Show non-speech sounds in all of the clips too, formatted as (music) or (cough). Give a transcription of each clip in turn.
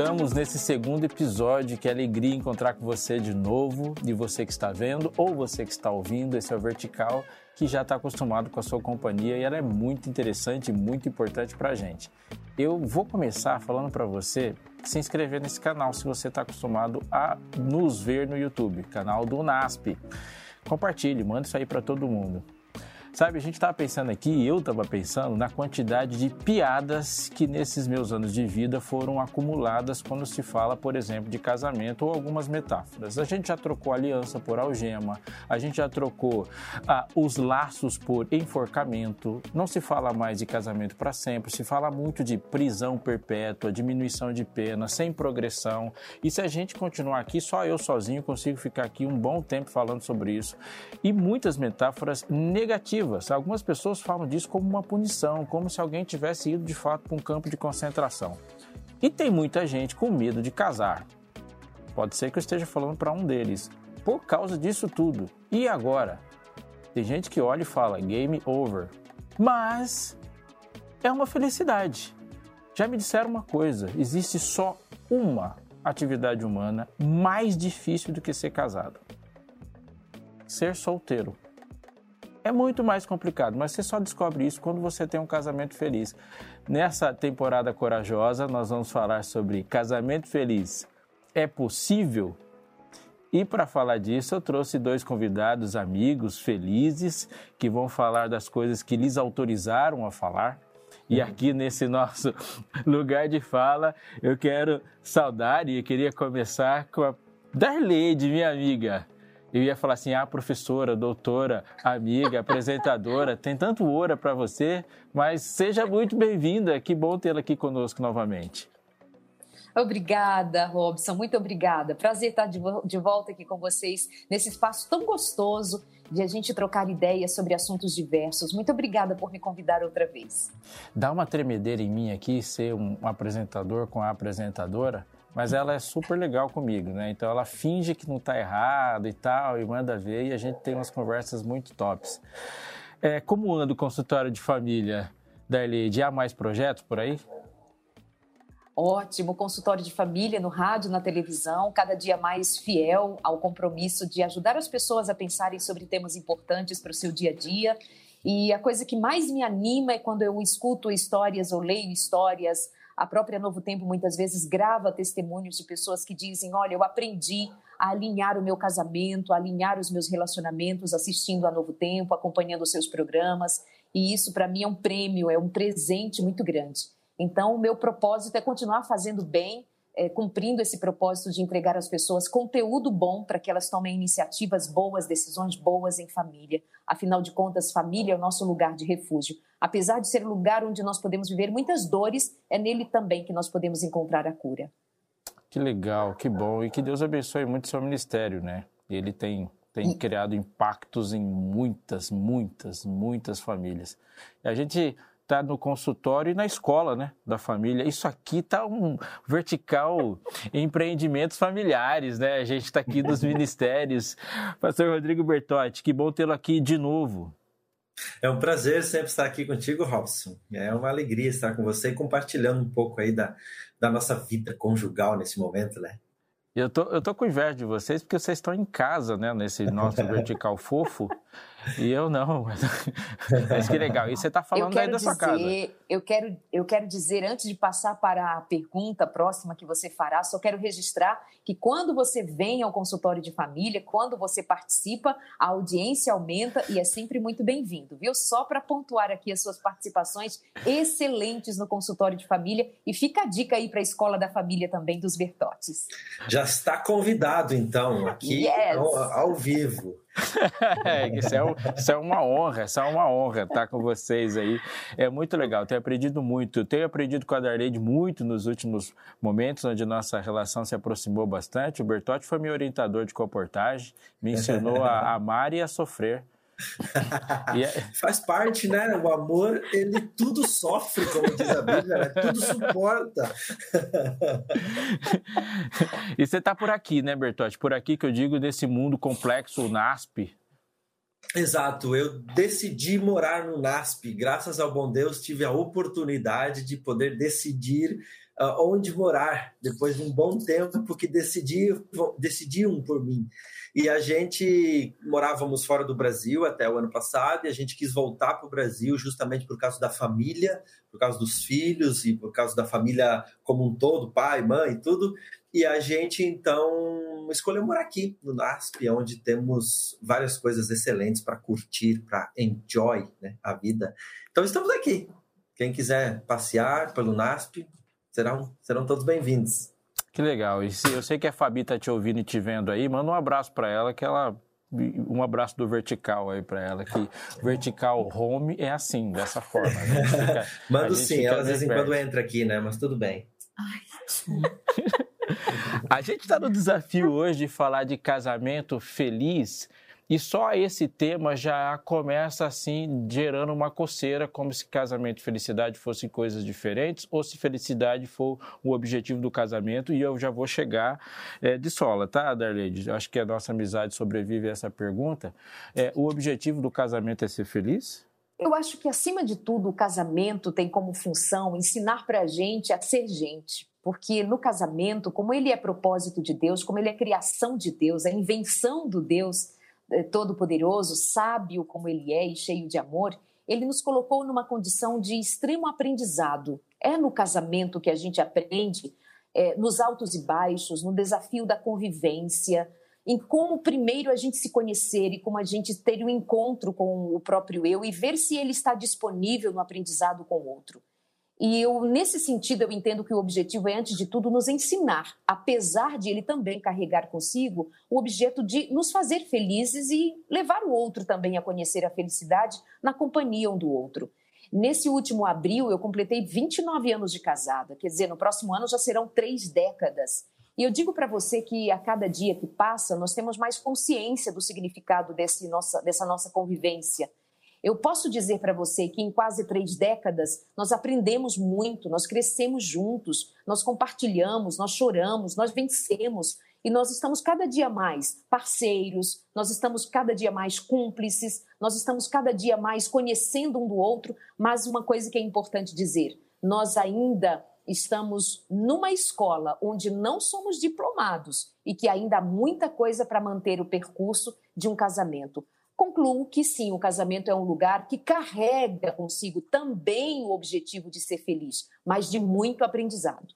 Estamos nesse segundo episódio. Que alegria encontrar com você de novo, de você que está vendo ou você que está ouvindo. Esse é o Vertical, que já está acostumado com a sua companhia e ela é muito interessante e muito importante para a gente. Eu vou começar falando para você se inscrever nesse canal se você está acostumado a nos ver no YouTube, canal do NASP. Compartilhe, manda isso aí para todo mundo. Sabe, a gente estava pensando aqui, eu estava pensando na quantidade de piadas que nesses meus anos de vida foram acumuladas quando se fala, por exemplo, de casamento ou algumas metáforas. A gente já trocou aliança por algema, a gente já trocou ah, os laços por enforcamento, não se fala mais de casamento para sempre, se fala muito de prisão perpétua, diminuição de pena, sem progressão. E se a gente continuar aqui, só eu sozinho consigo ficar aqui um bom tempo falando sobre isso. E muitas metáforas negativas Algumas pessoas falam disso como uma punição, como se alguém tivesse ido de fato para um campo de concentração. E tem muita gente com medo de casar. Pode ser que eu esteja falando para um deles. Por causa disso tudo. E agora? Tem gente que olha e fala game over. Mas é uma felicidade. Já me disseram uma coisa: existe só uma atividade humana mais difícil do que ser casado: ser solteiro. É muito mais complicado, mas você só descobre isso quando você tem um casamento feliz. Nessa temporada corajosa, nós vamos falar sobre casamento feliz. É possível? E para falar disso, eu trouxe dois convidados amigos felizes que vão falar das coisas que lhes autorizaram a falar. E uhum. aqui nesse nosso (laughs) lugar de fala, eu quero saudar e queria começar com a Darleide, minha amiga eu ia falar assim: ah, professora, doutora, amiga, apresentadora, tem tanto ouro para você, mas seja muito bem-vinda, que bom tê-la aqui conosco novamente. Obrigada, Robson, muito obrigada. Prazer estar de, de volta aqui com vocês nesse espaço tão gostoso de a gente trocar ideias sobre assuntos diversos. Muito obrigada por me convidar outra vez. Dá uma tremedeira em mim aqui ser um apresentador com a apresentadora, mas ela é super legal comigo, né? Então ela finge que não está errado e tal, e manda ver, e a gente tem umas conversas muito tops. É, como anda o consultório de família da Eliade? Há mais projetos por aí? Ótimo, consultório de família no rádio, na televisão, cada dia mais fiel ao compromisso de ajudar as pessoas a pensarem sobre temas importantes para o seu dia a dia. E a coisa que mais me anima é quando eu escuto histórias ou leio histórias a própria Novo Tempo muitas vezes grava testemunhos de pessoas que dizem: Olha, eu aprendi a alinhar o meu casamento, a alinhar os meus relacionamentos assistindo a Novo Tempo, acompanhando os seus programas. E isso, para mim, é um prêmio, é um presente muito grande. Então, o meu propósito é continuar fazendo bem é, cumprindo esse propósito de entregar às pessoas conteúdo bom para que elas tomem iniciativas boas, decisões boas em família. Afinal de contas, família é o nosso lugar de refúgio. Apesar de ser o lugar onde nós podemos viver muitas dores, é nele também que nós podemos encontrar a cura. Que legal, que bom. E que Deus abençoe muito o seu ministério, né? Ele tem, tem e... criado impactos em muitas, muitas, muitas famílias. E a gente está no consultório e na escola, né, da família. Isso aqui está um vertical empreendimentos familiares, né? A gente está aqui dos (laughs) ministérios. Pastor Rodrigo Bertotti, que bom tê-lo aqui de novo. É um prazer sempre estar aqui contigo, Robson. É uma alegria estar com você e compartilhando um pouco aí da, da nossa vida conjugal nesse momento, né? Eu tô, eu tô com inveja de vocês porque vocês estão em casa, né, nesse nosso (laughs) vertical fofo. E eu não. (laughs) Mas que legal. E você está falando aí da dizer, sua casa. Eu quero, eu quero dizer, antes de passar para a pergunta próxima que você fará, só quero registrar que quando você vem ao consultório de família, quando você participa, a audiência aumenta e é sempre muito bem-vindo, viu? Só para pontuar aqui as suas participações excelentes no consultório de família. E fica a dica aí para a Escola da Família também dos Bertotes. Já está convidado, então, aqui yes. ao, ao vivo. (laughs) isso, é, isso é uma honra, isso é uma honra estar com vocês aí. É muito legal, tenho aprendido muito. Tenho aprendido com a Darlene muito nos últimos momentos, onde nossa relação se aproximou bastante. O Bertotti foi meu orientador de comportagem, me ensinou a amar e a sofrer. É... (laughs) Faz parte, né? O amor, ele tudo sofre, como diz a Bíblia, né? tudo suporta. (laughs) e você está por aqui, né, Bertotti? Por aqui que eu digo nesse mundo complexo, o NASP. Exato, eu decidi morar no NASP. Graças ao bom Deus, tive a oportunidade de poder decidir uh, onde morar depois de um bom tempo que decidiram, decidiam por mim. E a gente morávamos fora do Brasil até o ano passado e a gente quis voltar para o Brasil justamente por causa da família, por causa dos filhos e por causa da família como um todo, pai, mãe, tudo. E a gente então escolheu morar aqui no NASP, onde temos várias coisas excelentes para curtir, para enjoy né, a vida. Então estamos aqui. Quem quiser passear pelo NASP, serão, serão todos bem-vindos. Que legal. E se eu sei que a Fabi tá te ouvindo e te vendo aí, manda um abraço para ela, que ela um abraço do vertical aí para ela, que vertical home é assim, dessa forma. (laughs) Fica, Mando sim, ela às vezes em quando entra aqui, né? Mas tudo bem. Ai, (laughs) a gente está no desafio hoje de falar de casamento feliz e só esse tema já começa assim, gerando uma coceira, como se casamento e felicidade fossem coisas diferentes, ou se felicidade for o objetivo do casamento. E eu já vou chegar é, de sola, tá, Darleide? Acho que a nossa amizade sobrevive a essa pergunta. É, o objetivo do casamento é ser feliz? Eu acho que, acima de tudo, o casamento tem como função ensinar para a gente a ser gente. Porque no casamento, como ele é propósito de Deus, como ele é criação de Deus, a invenção do Deus todo-poderoso, sábio como ele é e cheio de amor, ele nos colocou numa condição de extremo aprendizado. É no casamento que a gente aprende, é, nos altos e baixos, no desafio da convivência, em como primeiro a gente se conhecer e como a gente ter um encontro com o próprio eu e ver se ele está disponível no aprendizado com o outro. E eu, nesse sentido, eu entendo que o objetivo é, antes de tudo, nos ensinar, apesar de ele também carregar consigo o objeto de nos fazer felizes e levar o outro também a conhecer a felicidade na companhia um do outro. Nesse último abril, eu completei 29 anos de casada, quer dizer, no próximo ano já serão três décadas. E eu digo para você que a cada dia que passa, nós temos mais consciência do significado desse nossa, dessa nossa convivência eu posso dizer para você que em quase três décadas nós aprendemos muito, nós crescemos juntos, nós compartilhamos, nós choramos, nós vencemos e nós estamos cada dia mais parceiros, nós estamos cada dia mais cúmplices, nós estamos cada dia mais conhecendo um do outro. Mas uma coisa que é importante dizer: nós ainda estamos numa escola onde não somos diplomados e que ainda há muita coisa para manter o percurso de um casamento concluo que sim, o casamento é um lugar que carrega consigo também o objetivo de ser feliz, mas de muito aprendizado.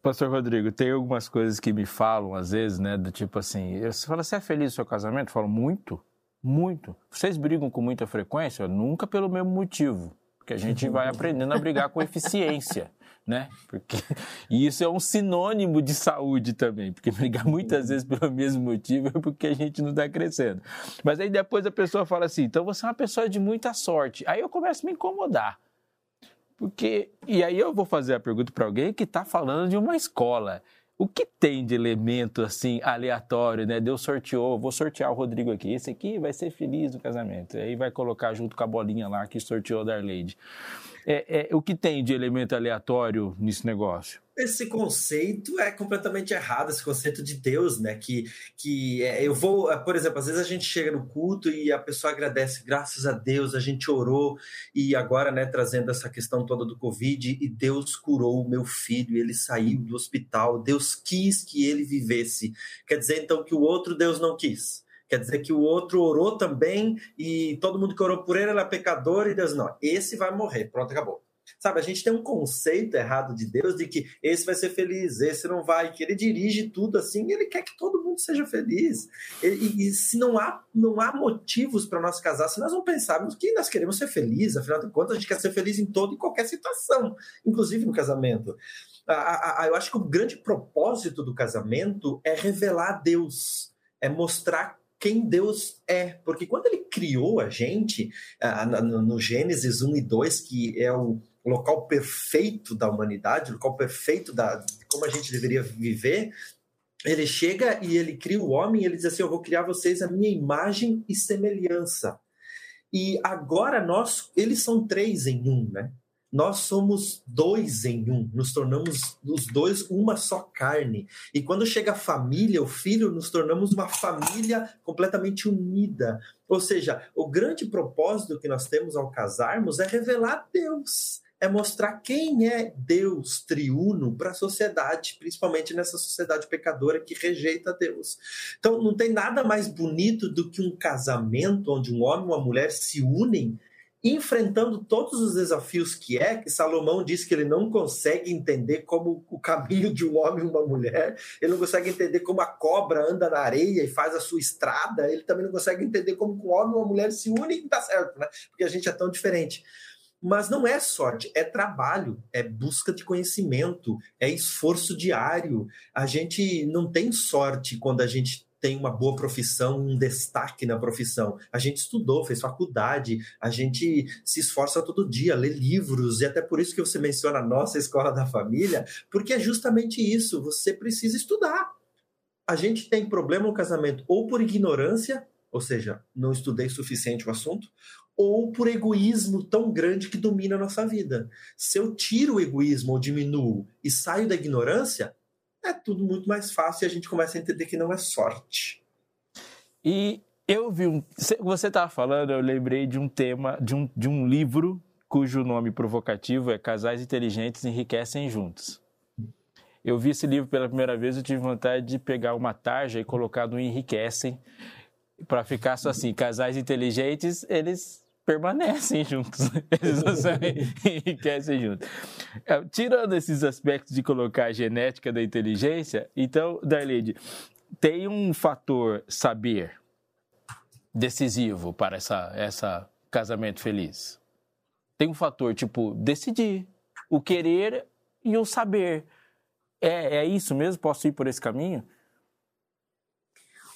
Pastor Rodrigo, tem algumas coisas que me falam às vezes, né, do tipo assim, você fala, você é feliz no seu casamento? Eu falo, muito, muito. Vocês brigam com muita frequência? Nunca pelo mesmo motivo, porque a gente (laughs) vai aprendendo a brigar com eficiência né? Porque (laughs) e isso é um sinônimo de saúde também, porque brigar muitas vezes pelo mesmo motivo é porque a gente não está crescendo. Mas aí depois a pessoa fala assim, então você é uma pessoa de muita sorte. Aí eu começo a me incomodar. Porque e aí eu vou fazer a pergunta para alguém que está falando de uma escola. O que tem de elemento assim aleatório, né? Deus sorteou, vou sortear o Rodrigo aqui. Esse aqui vai ser feliz no casamento. Aí vai colocar junto com a bolinha lá que sorteou da Arleide é, é, o que tem de elemento aleatório nesse negócio? Esse conceito é completamente errado, esse conceito de Deus, né? Que, que é, eu vou, por exemplo, às vezes a gente chega no culto e a pessoa agradece, graças a Deus, a gente orou, e agora, né, trazendo essa questão toda do Covid, e Deus curou o meu filho, ele saiu do hospital, Deus quis que ele vivesse. Quer dizer, então, que o outro Deus não quis. Quer dizer que o outro orou também e todo mundo que orou por ele era pecador e Deus não. Esse vai morrer, pronto, acabou. Sabe, a gente tem um conceito errado de Deus de que esse vai ser feliz, esse não vai, que ele dirige tudo assim, ele quer que todo mundo seja feliz. E, e, e se não há, não há motivos para nós casar, se nós não pensarmos que nós queremos ser felizes, afinal de contas, a gente quer ser feliz em toda e qualquer situação, inclusive no casamento. A, a, eu acho que o grande propósito do casamento é revelar Deus, é mostrar quem Deus é. Porque quando ele criou a gente, no Gênesis 1 e 2, que é o local perfeito da humanidade, o local perfeito da, de como a gente deveria viver, ele chega e ele cria o homem e ele diz assim: Eu vou criar vocês a minha imagem e semelhança. E agora nós, eles são três em um, né? Nós somos dois em um, nos tornamos os dois uma só carne. E quando chega a família, o filho, nos tornamos uma família completamente unida. Ou seja, o grande propósito que nós temos ao casarmos é revelar Deus é mostrar quem é Deus triuno para a sociedade, principalmente nessa sociedade pecadora que rejeita Deus. Então, não tem nada mais bonito do que um casamento onde um homem e uma mulher se unem enfrentando todos os desafios que é, que Salomão diz que ele não consegue entender como o caminho de um homem e uma mulher, ele não consegue entender como a cobra anda na areia e faz a sua estrada, ele também não consegue entender como um homem e uma mulher se unem e dá certo, né? Porque a gente é tão diferente. Mas não é sorte, é trabalho, é busca de conhecimento, é esforço diário. A gente não tem sorte quando a gente tem uma boa profissão, um destaque na profissão. A gente estudou, fez faculdade, a gente se esforça todo dia, lê livros, e até por isso que você menciona a nossa escola da família, porque é justamente isso, você precisa estudar. A gente tem problema no casamento ou por ignorância, ou seja, não estudei suficiente o assunto, ou por egoísmo tão grande que domina a nossa vida. Se eu tiro o egoísmo ou diminuo e saio da ignorância, é tudo muito mais fácil e a gente começa a entender que não é sorte. E eu vi um. Você estava falando, eu lembrei de um tema, de um, de um livro cujo nome provocativo é Casais Inteligentes Enriquecem Juntos. Eu vi esse livro pela primeira vez e tive vontade de pegar uma tarja e colocar no Enriquecem para ficar só assim: casais inteligentes, eles permanecem juntos, (laughs) eles não se (laughs) enriquecem juntos. É, tirando esses aspectos de colocar a genética da inteligência, então, Darlene, tem um fator saber decisivo para essa, essa casamento feliz. Tem um fator, tipo, decidir. O querer e o saber. É, é isso mesmo? Posso ir por esse caminho?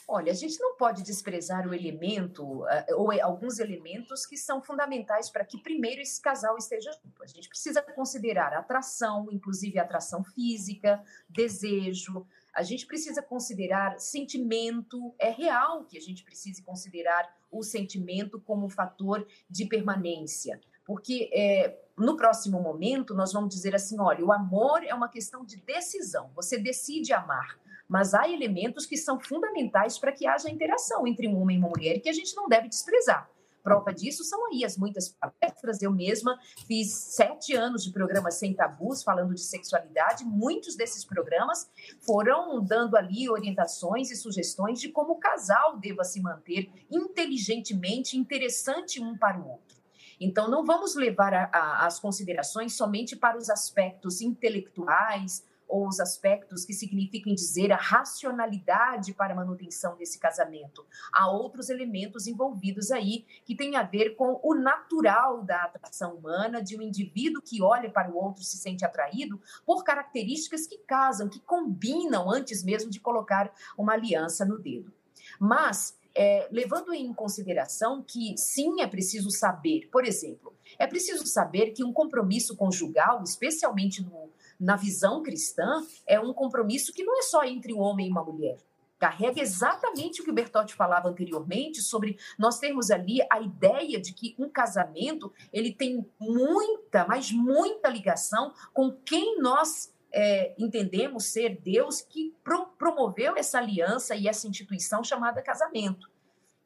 Olha, a gente não pode desprezar o elemento, eh, ou alguns elementos que são fundamentais para que primeiro esse casal esteja junto. A gente precisa considerar atração, inclusive atração física, desejo. A gente precisa considerar sentimento. É real que a gente precise considerar o sentimento como fator de permanência. Porque é, no próximo momento nós vamos dizer assim: olha, o amor é uma questão de decisão. Você decide amar mas há elementos que são fundamentais para que haja interação entre um homem e uma mulher que a gente não deve desprezar. Prova disso são aí as muitas palestras. Eu mesma fiz sete anos de programas sem tabus, falando de sexualidade. Muitos desses programas foram dando ali orientações e sugestões de como o casal deva se manter inteligentemente interessante um para o outro. Então, não vamos levar a, a, as considerações somente para os aspectos intelectuais, ou os aspectos que significam dizer a racionalidade para a manutenção desse casamento. Há outros elementos envolvidos aí que têm a ver com o natural da atração humana, de um indivíduo que olha para o outro se sente atraído por características que casam, que combinam antes mesmo de colocar uma aliança no dedo. Mas é, levando em consideração que sim é preciso saber, por exemplo, é preciso saber que um compromisso conjugal, especialmente no, na visão cristã, é um compromisso que não é só entre um homem e uma mulher. Carrega exatamente o que o Bertotti falava anteriormente sobre nós termos ali a ideia de que um casamento ele tem muita, mas muita ligação com quem nós é, entendemos ser Deus que pro, promoveu essa aliança e essa instituição chamada casamento.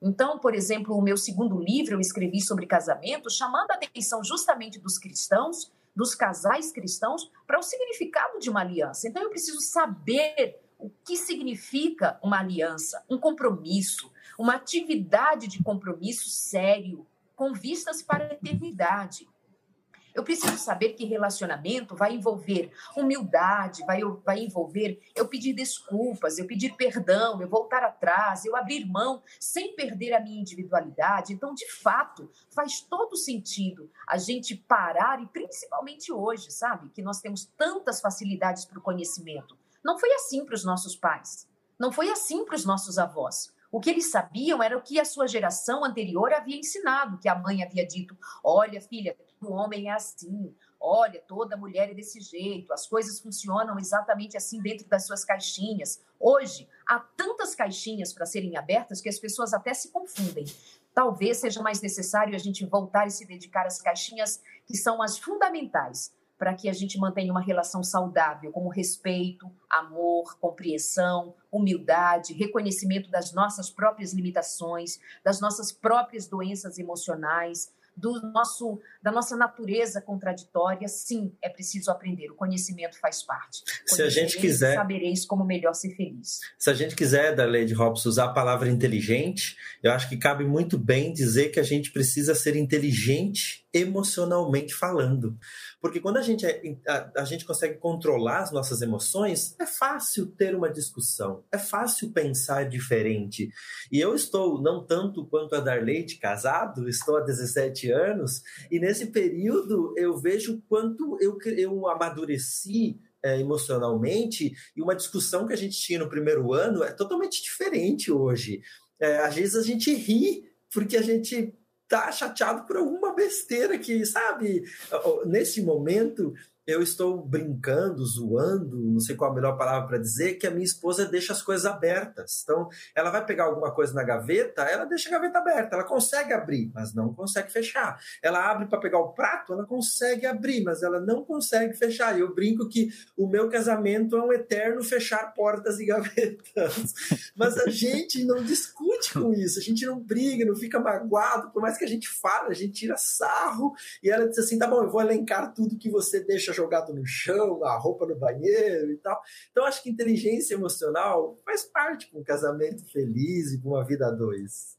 Então, por exemplo, o meu segundo livro eu escrevi sobre casamento, chamando a atenção justamente dos cristãos dos casais cristãos para o significado de uma aliança. Então eu preciso saber o que significa uma aliança, um compromisso, uma atividade de compromisso sério, com vistas para a eternidade. Eu preciso saber que relacionamento vai envolver humildade, vai, vai envolver eu pedir desculpas, eu pedir perdão, eu voltar atrás, eu abrir mão sem perder a minha individualidade. Então, de fato, faz todo sentido a gente parar, e principalmente hoje, sabe, que nós temos tantas facilidades para o conhecimento. Não foi assim para os nossos pais, não foi assim para os nossos avós. O que eles sabiam era o que a sua geração anterior havia ensinado, que a mãe havia dito: olha, filha, o homem é assim, olha, toda mulher é desse jeito, as coisas funcionam exatamente assim dentro das suas caixinhas. Hoje, há tantas caixinhas para serem abertas que as pessoas até se confundem. Talvez seja mais necessário a gente voltar e se dedicar às caixinhas que são as fundamentais para que a gente mantenha uma relação saudável, como respeito, amor, compreensão, humildade, reconhecimento das nossas próprias limitações, das nossas próprias doenças emocionais, do nosso, da nossa natureza contraditória, sim, é preciso aprender. O conhecimento faz parte. Se a gente quiser. Sabereis como melhor ser feliz. Se a gente quiser, da Lady Hobbes, usar a palavra inteligente, eu acho que cabe muito bem dizer que a gente precisa ser inteligente emocionalmente falando. Porque quando a gente, é, a, a, gente consegue controlar as nossas emoções, é fácil ter uma discussão, é fácil pensar diferente. E eu estou, não tanto quanto a Darleite, casado, estou há 17 anos, e nesse período eu vejo quanto eu, eu amadureci é, emocionalmente, e uma discussão que a gente tinha no primeiro ano é totalmente diferente hoje. É, às vezes a gente ri porque a gente tá chateado por alguma besteira que, sabe, nesse momento eu estou brincando, zoando, não sei qual a melhor palavra para dizer, que a minha esposa deixa as coisas abertas. Então, ela vai pegar alguma coisa na gaveta, ela deixa a gaveta aberta, ela consegue abrir, mas não consegue fechar. Ela abre para pegar o prato, ela consegue abrir, mas ela não consegue fechar. E eu brinco que o meu casamento é um eterno fechar portas e gavetas. (laughs) Mas a gente não discute com isso, a gente não briga, não fica magoado, por mais que a gente fale, a gente tira sarro, e ela diz assim: tá bom, eu vou elencar tudo que você deixa jogado no chão, a roupa no banheiro e tal. Então, acho que inteligência emocional faz parte com um casamento feliz e com uma vida a dois.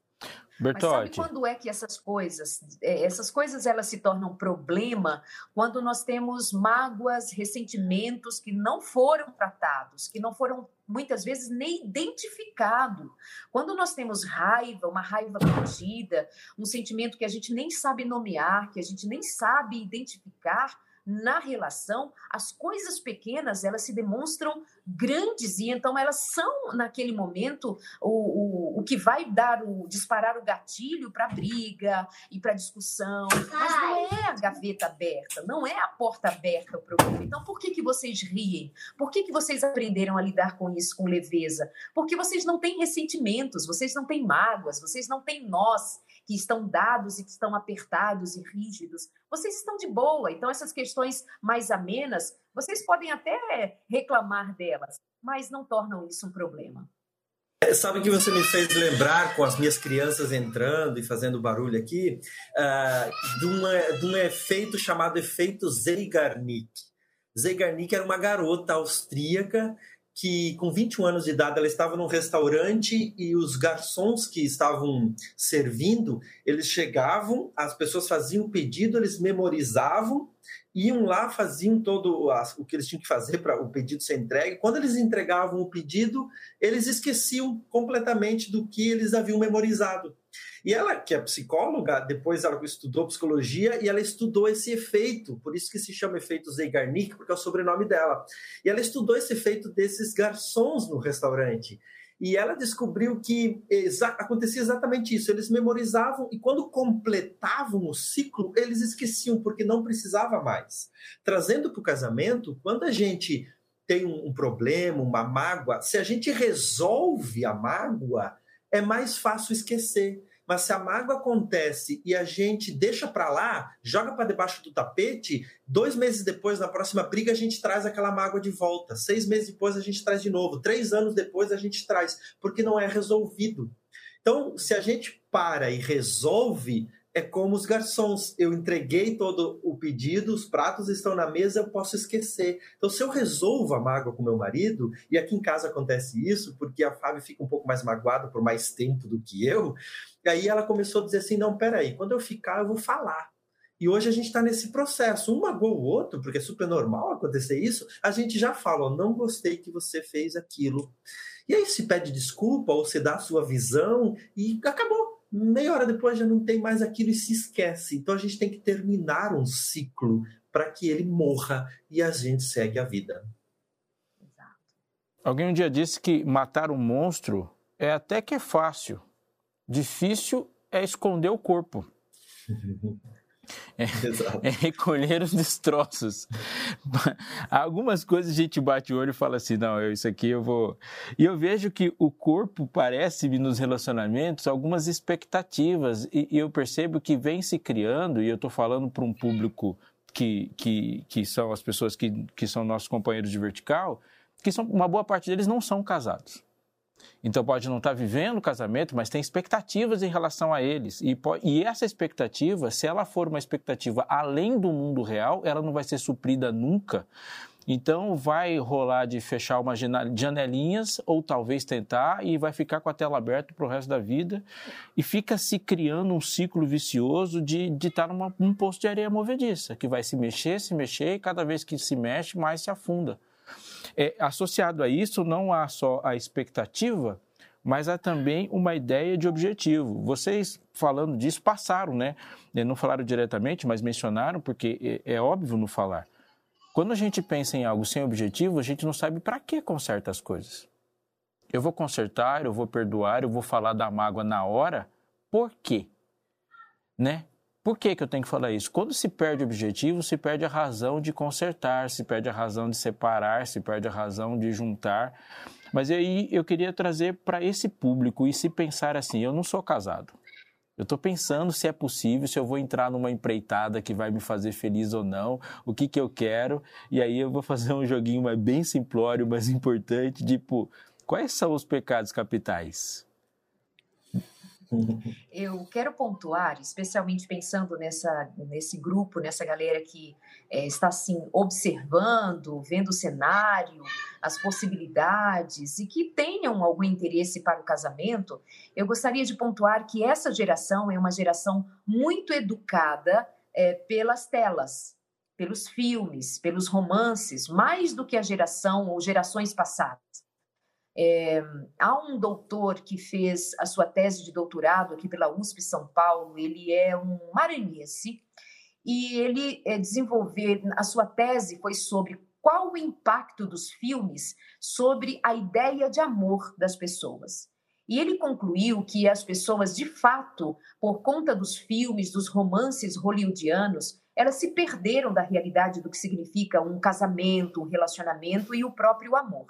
Bertotti. Mas sabe quando é que essas coisas, é, essas coisas elas se tornam problema quando nós temos mágoas, ressentimentos que não foram tratados, que não foram muitas vezes nem identificados. Quando nós temos raiva, uma raiva contida, um sentimento que a gente nem sabe nomear, que a gente nem sabe identificar, na relação, as coisas pequenas elas se demonstram grandes e então elas são naquele momento o, o, o que vai dar o disparar o gatilho para briga e para discussão, mas não é a gaveta aberta, não é a porta aberta o problema. Então por que que vocês riem? Por que que vocês aprenderam a lidar com isso com leveza? Porque vocês não têm ressentimentos, vocês não têm mágoas, vocês não têm nós que estão dados e que estão apertados e rígidos, vocês estão de boa. Então, essas questões mais amenas, vocês podem até reclamar delas, mas não tornam isso um problema. É, sabe que você me fez lembrar, com as minhas crianças entrando e fazendo barulho aqui, uh, de, uma, de um efeito chamado efeito Zeigarnik. Zeigarnik era uma garota austríaca que com 21 anos de idade ela estava num restaurante e os garçons que estavam servindo, eles chegavam, as pessoas faziam o pedido, eles memorizavam, iam lá, faziam todo o que eles tinham que fazer para o pedido ser entregue. Quando eles entregavam o pedido, eles esqueciam completamente do que eles haviam memorizado. E ela, que é psicóloga, depois ela estudou psicologia e ela estudou esse efeito, por isso que se chama efeito Zeigarnik, porque é o sobrenome dela. E ela estudou esse efeito desses garçons no restaurante. E ela descobriu que exa acontecia exatamente isso. Eles memorizavam e quando completavam o ciclo, eles esqueciam, porque não precisava mais. Trazendo para o casamento, quando a gente tem um, um problema, uma mágoa, se a gente resolve a mágoa, é mais fácil esquecer. Mas se a mágoa acontece e a gente deixa para lá, joga para debaixo do tapete, dois meses depois, na próxima briga, a gente traz aquela mágoa de volta. Seis meses depois, a gente traz de novo. Três anos depois, a gente traz, porque não é resolvido. Então, se a gente para e resolve, é como os garçons. Eu entreguei todo o pedido, os pratos estão na mesa, eu posso esquecer. Então, se eu resolvo a mágoa com meu marido, e aqui em casa acontece isso, porque a Fábio fica um pouco mais magoada por mais tempo do que eu, e aí ela começou a dizer assim: não, peraí, quando eu ficar, eu vou falar. E hoje a gente está nesse processo. Um magoou o outro, porque é super normal acontecer isso. A gente já fala: não gostei que você fez aquilo. E aí se pede desculpa ou se dá a sua visão e acabou meia hora depois já não tem mais aquilo e se esquece. Então a gente tem que terminar um ciclo para que ele morra e a gente segue a vida. Alguém um dia disse que matar um monstro é até que é fácil. Difícil é esconder o corpo. (laughs) É, é, recolher os destroços. Algumas coisas a gente bate o olho e fala assim: não, eu, isso aqui eu vou. E eu vejo que o corpo parece-me nos relacionamentos algumas expectativas, e, e, eu percebo que vem se criando, e eu estou falando para um público que, que, que são as pessoas que, que são nossos companheiros de vertical, que são, uma boa parte deles não são casados. Então pode não estar vivendo o casamento, mas tem expectativas em relação a eles. E, e, essa expectativa, se ela for uma expectativa além do mundo real, ela não vai ser suprida nunca. Então vai rolar de fechar umas janelinhas ou talvez tentar e vai ficar com a tela aberta para o resto da vida e fica se criando um ciclo vicioso de, estar num posto de areia movediça, que vai se mexer, se mexer e cada vez que se mexe mais se afunda. É, associado a isso, não há só a expectativa, mas há também uma ideia de objetivo. Vocês, falando disso, passaram, né? Não falaram diretamente, mas mencionaram, porque é, é óbvio no falar. Quando a gente pensa em algo sem objetivo, a gente não sabe para que conserta as coisas. Eu vou consertar, eu vou perdoar, eu vou falar da mágoa na hora, por quê? Né? Por que, que eu tenho que falar isso? Quando se perde o objetivo, se perde a razão de consertar, se perde a razão de separar, se perde a razão de juntar. Mas aí eu queria trazer para esse público e se pensar assim: eu não sou casado. Eu estou pensando se é possível, se eu vou entrar numa empreitada que vai me fazer feliz ou não, o que, que eu quero, e aí eu vou fazer um joguinho mais bem simplório, mas importante, tipo, quais são os pecados capitais? Eu quero pontuar, especialmente pensando nessa, nesse grupo, nessa galera que é, está assim observando, vendo o cenário, as possibilidades e que tenham algum interesse para o casamento, eu gostaria de pontuar que essa geração é uma geração muito educada é, pelas telas, pelos filmes, pelos romances, mais do que a geração ou gerações passadas. É, há um doutor que fez a sua tese de doutorado aqui pela USP São Paulo, ele é um maranhense, e ele é, desenvolveu, a sua tese foi sobre qual o impacto dos filmes sobre a ideia de amor das pessoas. E ele concluiu que as pessoas, de fato, por conta dos filmes, dos romances hollywoodianos, elas se perderam da realidade do que significa um casamento, um relacionamento e o próprio amor.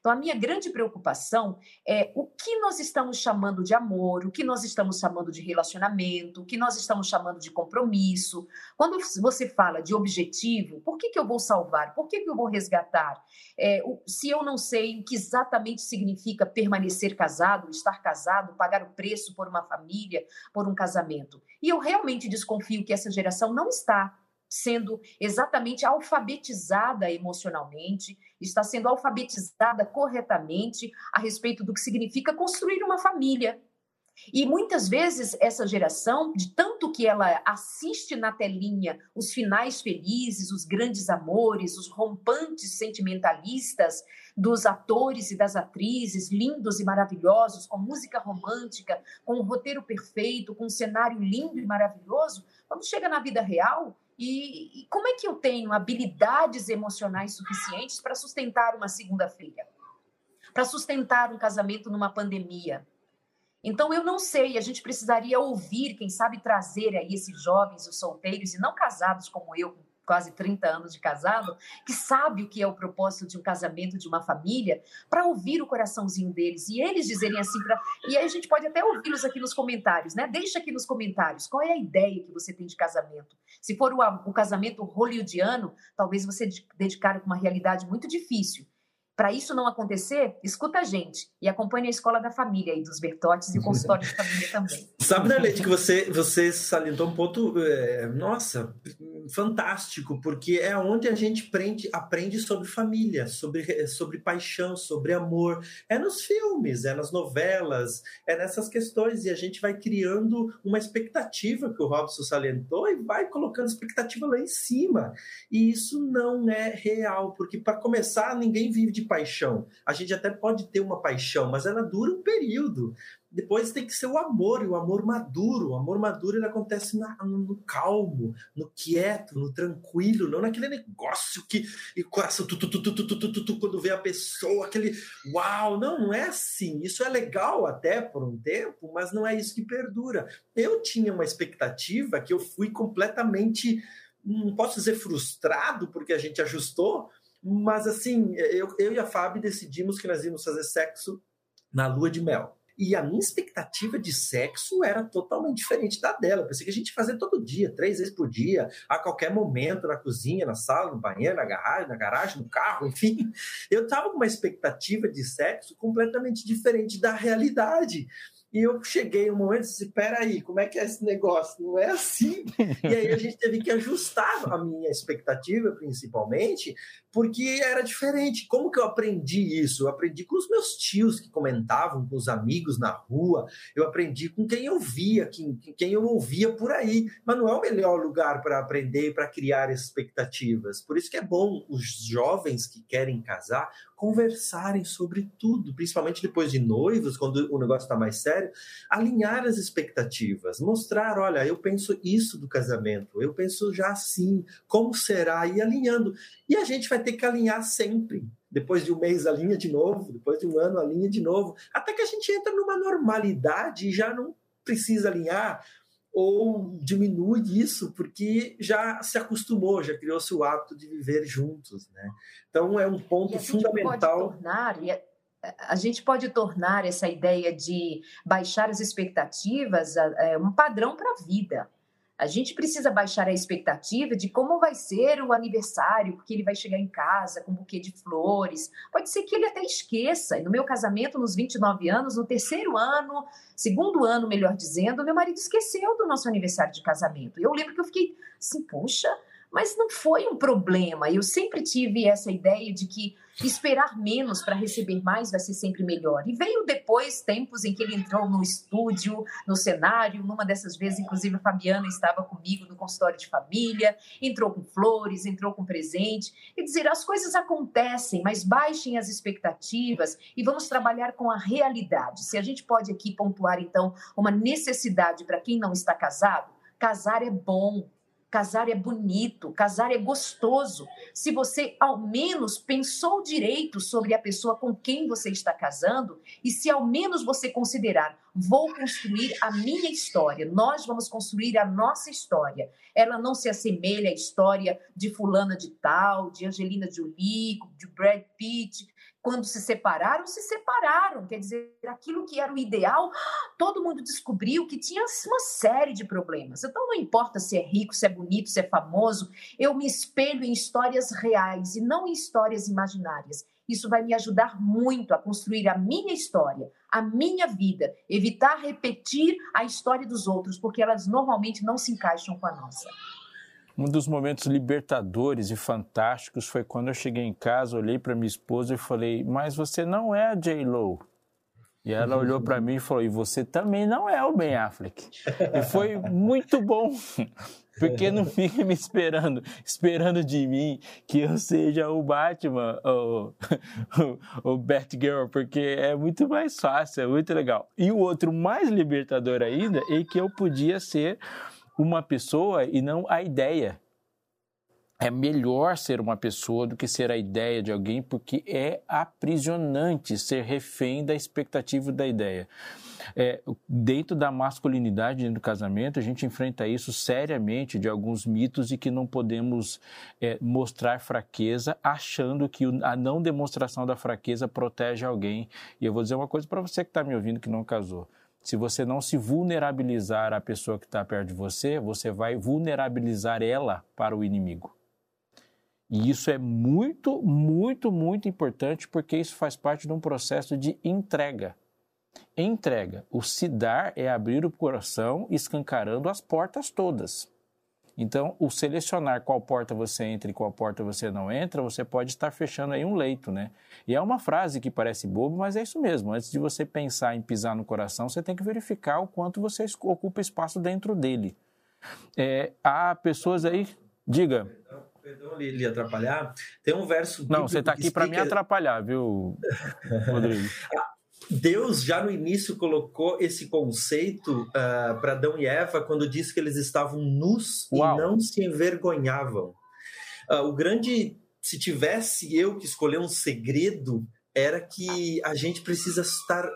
Então, a minha grande preocupação é o que nós estamos chamando de amor, o que nós estamos chamando de relacionamento, o que nós estamos chamando de compromisso. Quando você fala de objetivo, por que, que eu vou salvar? Por que, que eu vou resgatar? É, se eu não sei o que exatamente significa permanecer casado, estar casado, pagar o preço por uma família, por um casamento. E eu realmente desconfio que essa geração não está sendo exatamente alfabetizada emocionalmente, está sendo alfabetizada corretamente a respeito do que significa construir uma família. E muitas vezes essa geração, de tanto que ela assiste na telinha os finais felizes, os grandes amores, os rompantes sentimentalistas dos atores e das atrizes lindos e maravilhosos, com música romântica, com um roteiro perfeito, com um cenário lindo e maravilhoso, quando chega na vida real, e, e como é que eu tenho habilidades emocionais suficientes para sustentar uma segunda-feira? Para sustentar um casamento numa pandemia? Então, eu não sei, a gente precisaria ouvir, quem sabe trazer aí esses jovens, os solteiros e não casados como eu, quase 30 anos de casado, que sabe o que é o propósito de um casamento, de uma família, para ouvir o coraçãozinho deles e eles dizerem assim para. E aí a gente pode até ouvi-los aqui nos comentários, né? Deixa aqui nos comentários qual é a ideia que você tem de casamento. Se for o, o casamento hollywoodiano, talvez você dedicar uma realidade muito difícil. Para isso não acontecer, escuta a gente e acompanhe a Escola da Família aí dos Bertotes e (laughs) o consultório de família também. Sabe, né, Leite, que você, você salientou um ponto, é, nossa, fantástico, porque é onde a gente aprende, aprende sobre família, sobre, sobre paixão, sobre amor. É nos filmes, é nas novelas, é nessas questões, e a gente vai criando uma expectativa que o Robson salientou e vai colocando expectativa lá em cima. E isso não é real, porque para começar, ninguém vive de paixão. A gente até pode ter uma paixão, mas ela dura um período. Depois tem que ser o amor, e o amor maduro. O amor maduro ele acontece na, no, calmo, no quieto, no tranquilo, não naquele negócio que e coração tu, tu, tu, tu, tu, tu, tu, tu, quando vê a pessoa, aquele uau, não, não é assim. Isso é legal até por um tempo, mas não é isso que perdura. Eu tinha uma expectativa que eu fui completamente, não posso dizer frustrado, porque a gente ajustou, mas assim, eu, eu e a Fábio decidimos que nós íamos fazer sexo na lua de mel. e a minha expectativa de sexo era totalmente diferente da dela. Eu pensei que a gente ia fazer todo dia, três vezes por dia, a qualquer momento, na cozinha, na sala, no banheiro, na garagem, na garagem, no carro, enfim. Eu estava com uma expectativa de sexo completamente diferente da realidade. E eu cheguei um momento e disse: peraí, como é que é esse negócio? Não é assim. (laughs) e aí a gente teve que ajustar a minha expectativa, principalmente, porque era diferente. Como que eu aprendi isso? Eu aprendi com os meus tios que comentavam, com os amigos na rua, eu aprendi com quem eu via, quem, quem eu ouvia por aí. Mas não é o melhor lugar para aprender e para criar expectativas. Por isso que é bom os jovens que querem casar conversarem sobre tudo, principalmente depois de noivos, quando o negócio está mais sério, alinhar as expectativas, mostrar, olha, eu penso isso do casamento, eu penso já assim, como será, e alinhando. E a gente vai ter que alinhar sempre. Depois de um mês alinha de novo, depois de um ano alinha de novo, até que a gente entra numa normalidade e já não precisa alinhar ou diminui isso porque já se acostumou, já criou-se o hábito de viver juntos, né? Então é um ponto fundamental. Tornar, a gente pode tornar essa ideia de baixar as expectativas é, um padrão para a vida. A gente precisa baixar a expectativa de como vai ser o aniversário, porque ele vai chegar em casa com um buquê de flores. Pode ser que ele até esqueça. E no meu casamento, nos 29 anos, no terceiro ano, segundo ano, melhor dizendo, meu marido esqueceu do nosso aniversário de casamento. Eu lembro que eu fiquei assim, puxa, mas não foi um problema. Eu sempre tive essa ideia de que esperar menos para receber mais vai ser sempre melhor. E veio depois tempos em que ele entrou no estúdio, no cenário, numa dessas vezes, inclusive a Fabiana estava comigo no consultório de família, entrou com flores, entrou com presente. Quer dizer, as coisas acontecem, mas baixem as expectativas e vamos trabalhar com a realidade. Se a gente pode aqui pontuar, então, uma necessidade para quem não está casado, casar é bom, Casar é bonito, casar é gostoso. Se você ao menos pensou direito sobre a pessoa com quem você está casando e se ao menos você considerar, vou construir a minha história, nós vamos construir a nossa história. Ela não se assemelha à história de fulana de tal, de Angelina Jolie, de Brad Pitt, quando se separaram, se separaram. Quer dizer, aquilo que era o ideal, todo mundo descobriu que tinha uma série de problemas. Então, não importa se é rico, se é bonito, se é famoso, eu me espelho em histórias reais e não em histórias imaginárias. Isso vai me ajudar muito a construir a minha história, a minha vida, evitar repetir a história dos outros, porque elas normalmente não se encaixam com a nossa. Um dos momentos libertadores e fantásticos foi quando eu cheguei em casa, olhei para minha esposa e falei: Mas você não é a J. Lo. E ela olhou para mim e falou: E você também não é o Ben Affleck. E foi muito bom, (laughs) porque não fica me esperando, esperando de mim que eu seja o Batman ou (laughs) o Batgirl, porque é muito mais fácil, é muito legal. E o outro mais libertador ainda é que eu podia ser uma pessoa e não a ideia. É melhor ser uma pessoa do que ser a ideia de alguém, porque é aprisionante ser refém da expectativa da ideia. É, dentro da masculinidade, dentro do casamento, a gente enfrenta isso seriamente de alguns mitos e que não podemos é, mostrar fraqueza achando que a não demonstração da fraqueza protege alguém. E eu vou dizer uma coisa para você que está me ouvindo que não casou se você não se vulnerabilizar à pessoa que está perto de você, você vai vulnerabilizar ela para o inimigo. E isso é muito, muito, muito importante porque isso faz parte de um processo de entrega. Entrega. O se dar é abrir o coração escancarando as portas todas. Então, o selecionar qual porta você entra e qual porta você não entra, você pode estar fechando aí um leito, né? E é uma frase que parece bobo, mas é isso mesmo. Antes de você pensar em pisar no coração, você tem que verificar o quanto você ocupa espaço dentro dele. É, há pessoas aí, diga. Perdão, lhe atrapalhar. Tem um verso. Não, você está aqui para me atrapalhar, viu, (laughs) Rodrigo? Deus já no início colocou esse conceito uh, ah, para Adão e Eva quando disse que eles estavam nus Uau. e não se envergonhavam. Uh, o grande, se tivesse eu que escolher um segredo, era que a gente precisa estar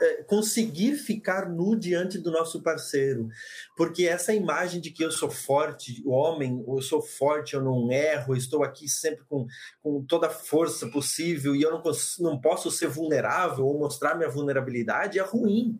é, conseguir ficar nu diante do nosso parceiro, porque essa imagem de que eu sou forte, o homem, eu sou forte, eu não erro, estou aqui sempre com, com toda a força possível e eu não, não posso ser vulnerável ou mostrar minha vulnerabilidade é ruim.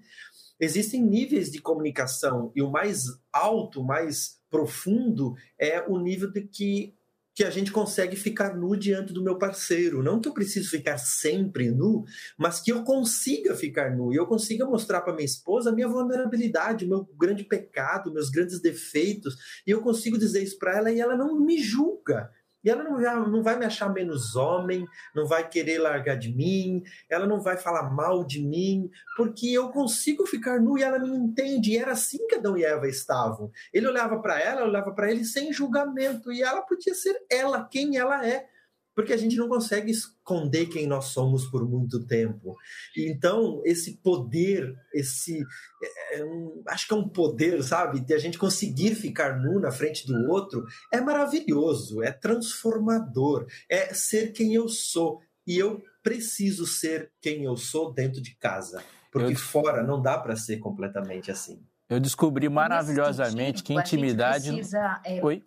Existem níveis de comunicação e o mais alto, mais profundo é o nível de que que a gente consegue ficar nu diante do meu parceiro. Não que eu preciso ficar sempre nu, mas que eu consiga ficar nu e eu consiga mostrar para minha esposa a minha vulnerabilidade, o meu grande pecado, meus grandes defeitos, e eu consigo dizer isso para ela e ela não me julga. E ela não vai, não vai me achar menos homem, não vai querer largar de mim, ela não vai falar mal de mim, porque eu consigo ficar nu e ela me entende. E era assim que Adão e Eva estavam. Ele olhava para ela, olhava para ele sem julgamento, e ela podia ser ela, quem ela é porque a gente não consegue esconder quem nós somos por muito tempo. Então, esse poder, esse. É, é um, acho que é um poder, sabe? De a gente conseguir ficar nu na frente do outro é maravilhoso, é transformador, é ser quem eu sou. E eu preciso ser quem eu sou dentro de casa. Porque eu... fora não dá para ser completamente assim. Eu descobri maravilhosamente que intimidade. Precisa, é... Oi?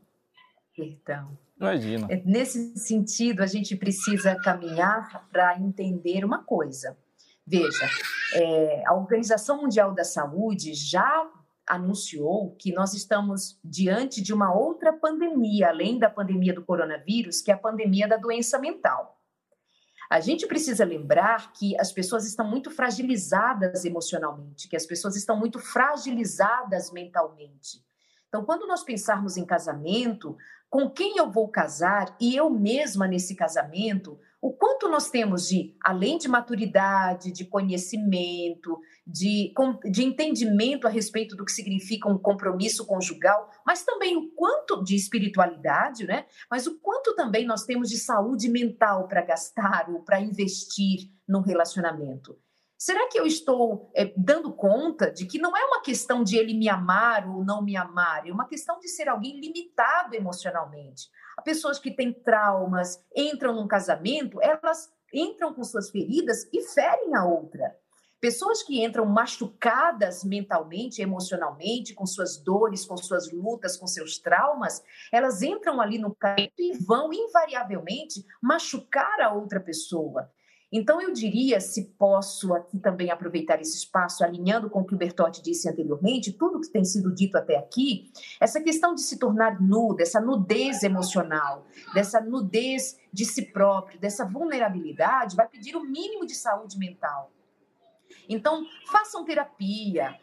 Perdão. Imagina. É, nesse sentido, a gente precisa caminhar para entender uma coisa. Veja, é, a Organização Mundial da Saúde já anunciou que nós estamos diante de uma outra pandemia, além da pandemia do coronavírus, que é a pandemia da doença mental. A gente precisa lembrar que as pessoas estão muito fragilizadas emocionalmente, que as pessoas estão muito fragilizadas mentalmente. Então, quando nós pensarmos em casamento, com quem eu vou casar e eu mesma nesse casamento, o quanto nós temos de, além de maturidade, de conhecimento, de, de entendimento a respeito do que significa um compromisso conjugal, mas também o quanto de espiritualidade, né? Mas o quanto também nós temos de saúde mental para gastar ou para investir num relacionamento. Será que eu estou é, dando conta de que não é uma questão de ele me amar ou não me amar, é uma questão de ser alguém limitado emocionalmente? Há pessoas que têm traumas, entram num casamento, elas entram com suas feridas e ferem a outra. Pessoas que entram machucadas mentalmente, emocionalmente, com suas dores, com suas lutas, com seus traumas, elas entram ali no casamento e vão invariavelmente machucar a outra pessoa. Então, eu diria, se posso aqui também aproveitar esse espaço, alinhando com o que o Bertotti disse anteriormente, tudo que tem sido dito até aqui, essa questão de se tornar nu, dessa nudez emocional, dessa nudez de si próprio, dessa vulnerabilidade, vai pedir o mínimo de saúde mental. Então, façam terapia,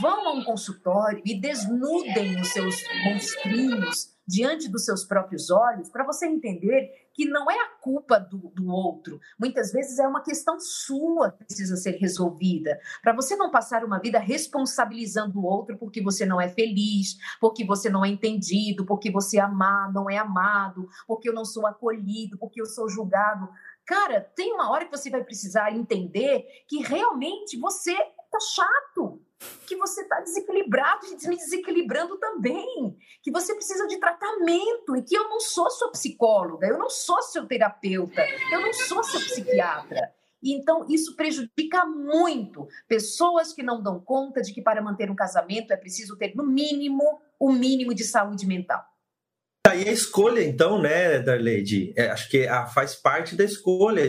vão a um consultório e desnudem os seus monstrinhos diante dos seus próprios olhos, para você entender que não é a culpa do, do outro. Muitas vezes é uma questão sua que precisa ser resolvida. Para você não passar uma vida responsabilizando o outro porque você não é feliz, porque você não é entendido, porque você é não é amado, porque eu não sou acolhido, porque eu sou julgado. Cara, tem uma hora que você vai precisar entender que realmente você tá chato que você está desequilibrado me desequilibrando também, que você precisa de tratamento e que eu não sou sua psicóloga, eu não sou seu terapeuta, eu não sou seu psiquiatra. Então isso prejudica muito pessoas que não dão conta de que para manter um casamento é preciso ter no mínimo o mínimo de saúde mental. Aí a escolha, então, né, Darleide? É, acho que a, faz parte da escolha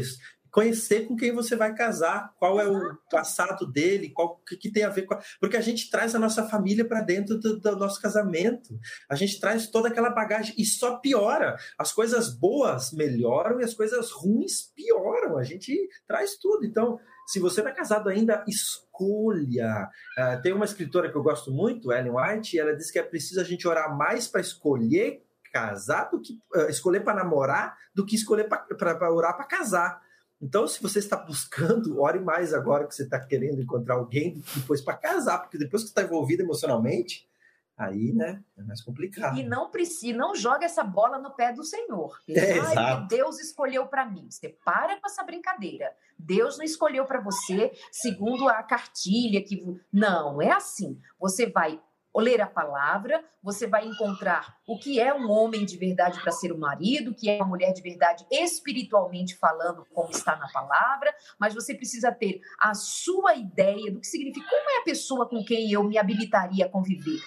conhecer com quem você vai casar, qual é o passado dele, qual que, que tem a ver com. A... Porque a gente traz a nossa família para dentro do, do, nosso casamento. A gente traz toda aquela bagagem e só piora. As coisas boas melhoram e as coisas ruins pioram. A gente traz tudo. Então, se você não é casado ainda, escolha. Uh, tem uma escritora que eu gosto muito, Ellen White, e ela diz que é preciso a gente orar mais para escolher casar do que uh, escolher para namorar do que escolher para orar para casar. Então, se você está buscando, ore mais agora que você está querendo encontrar alguém depois para casar, porque depois que está envolvido emocionalmente, aí, né, é mais complicado. E não precisa, não joga essa bola no pé do Senhor. (laughs) É, Ai, Deus escolheu para mim. Você para com essa brincadeira. Deus não escolheu para você segundo a cartilha que não, é assim. Você vai ler a palavra, você vai encontrar o que é um homem de verdade para ser um marido, o que é uma mulher de verdade espiritualmente falando, como está na palavra, mas você precisa ter a sua ideia do que significa como é a pessoa com quem eu me habilitaria a conviver.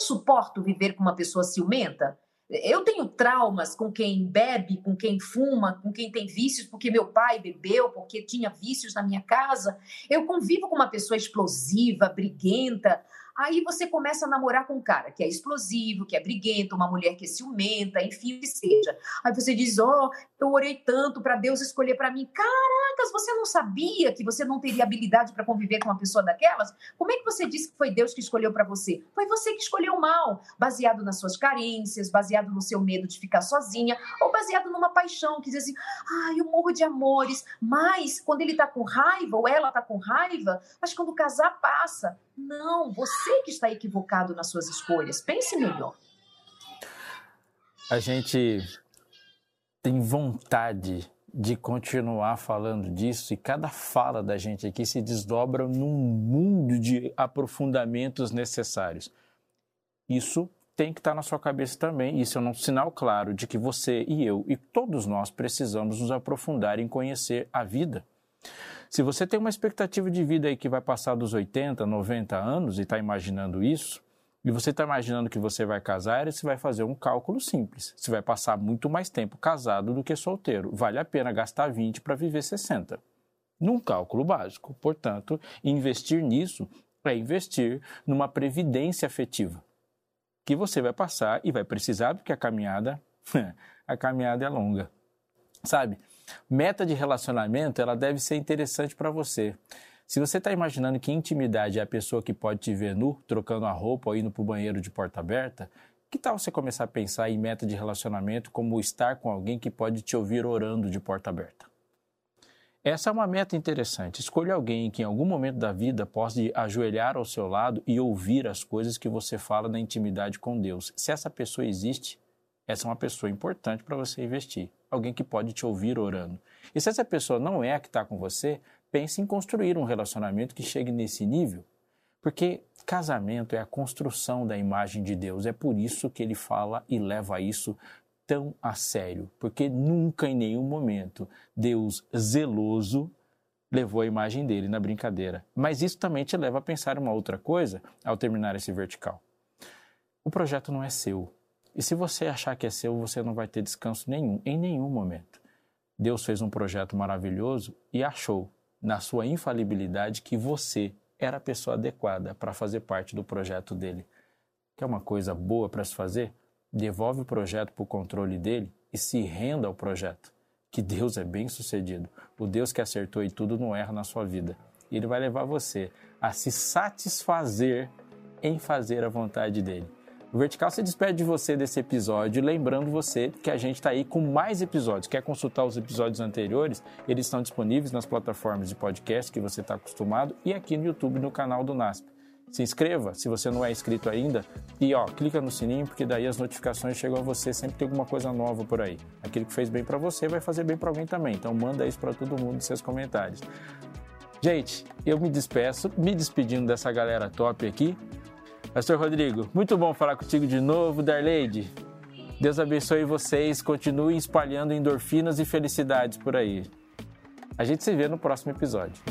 Suporto viver com uma pessoa ciumenta? Eu tenho traumas com quem bebe, com quem fuma, com quem tem vícios, porque meu pai bebeu, porque tinha vícios na minha casa. Eu convivo com uma pessoa explosiva, briguenta, Aí você começa a namorar com um cara que é explosivo, que é briguento, uma mulher que é ciumenta, enfim, o que seja. Aí você diz: Ó, oh, eu orei tanto para Deus escolher para mim. Caracas, você não sabia que você não teria habilidade para conviver com uma pessoa daquelas? Como é que você disse que foi Deus que escolheu para você? Foi você que escolheu mal, baseado nas suas carências, baseado no seu medo de ficar sozinha, ou baseado numa paixão que diz assim: ah, eu morro de amores, mas quando ele tá com raiva, ou ela tá com raiva, mas quando casar, passa. Não, você que está equivocado nas suas escolhas. Pense melhor. A gente tem vontade de continuar falando disso e cada fala da gente aqui se desdobra num mundo de aprofundamentos necessários. Isso tem que estar na sua cabeça também. Isso é um sinal claro de que você e eu e todos nós precisamos nos aprofundar em conhecer a vida. Se você tem uma expectativa de vida aí que vai passar dos 80, 90 anos e está imaginando isso, e você está imaginando que você vai casar, você vai fazer um cálculo simples. Você vai passar muito mais tempo casado do que solteiro. Vale a pena gastar 20 para viver 60. Num cálculo básico. Portanto, investir nisso é investir numa previdência afetiva. Que você vai passar e vai precisar, porque a caminhada, (laughs) a caminhada é longa. Sabe? Meta de relacionamento, ela deve ser interessante para você. Se você está imaginando que intimidade é a pessoa que pode te ver nu, trocando a roupa ou indo para o banheiro de porta aberta, que tal você começar a pensar em meta de relacionamento como estar com alguém que pode te ouvir orando de porta aberta? Essa é uma meta interessante. Escolha alguém que em algum momento da vida possa ajoelhar ao seu lado e ouvir as coisas que você fala na intimidade com Deus. Se essa pessoa existe, essa é uma pessoa importante para você investir. Alguém que pode te ouvir orando. E se essa pessoa não é a que está com você, pense em construir um relacionamento que chegue nesse nível. Porque casamento é a construção da imagem de Deus. É por isso que ele fala e leva isso tão a sério. Porque nunca, em nenhum momento, Deus zeloso levou a imagem dele na brincadeira. Mas isso também te leva a pensar uma outra coisa ao terminar esse vertical. O projeto não é seu, e se você achar que é seu, você não vai ter descanso nenhum, em nenhum momento. Deus fez um projeto maravilhoso e achou, na sua infalibilidade, que você era a pessoa adequada para fazer parte do projeto dele. Quer uma coisa boa para se fazer? Devolve o projeto para o controle dele e se renda ao projeto. Que Deus é bem sucedido. O Deus que acertou e tudo não erra na sua vida. Ele vai levar você a se satisfazer em fazer a vontade dele. O Vertical se despede de você desse episódio, lembrando você que a gente está aí com mais episódios. Quer consultar os episódios anteriores? Eles estão disponíveis nas plataformas de podcast que você está acostumado e aqui no YouTube no canal do NASP. Se inscreva se você não é inscrito ainda e ó, clica no sininho porque daí as notificações chegam a você, sempre tem alguma coisa nova por aí. Aquilo que fez bem para você vai fazer bem para alguém também. Então manda isso para todo mundo em seus comentários. Gente, eu me despeço, me despedindo dessa galera top aqui. Pastor Rodrigo, muito bom falar contigo de novo, Darleide. Deus abençoe vocês, continuem espalhando endorfinas e felicidades por aí. A gente se vê no próximo episódio.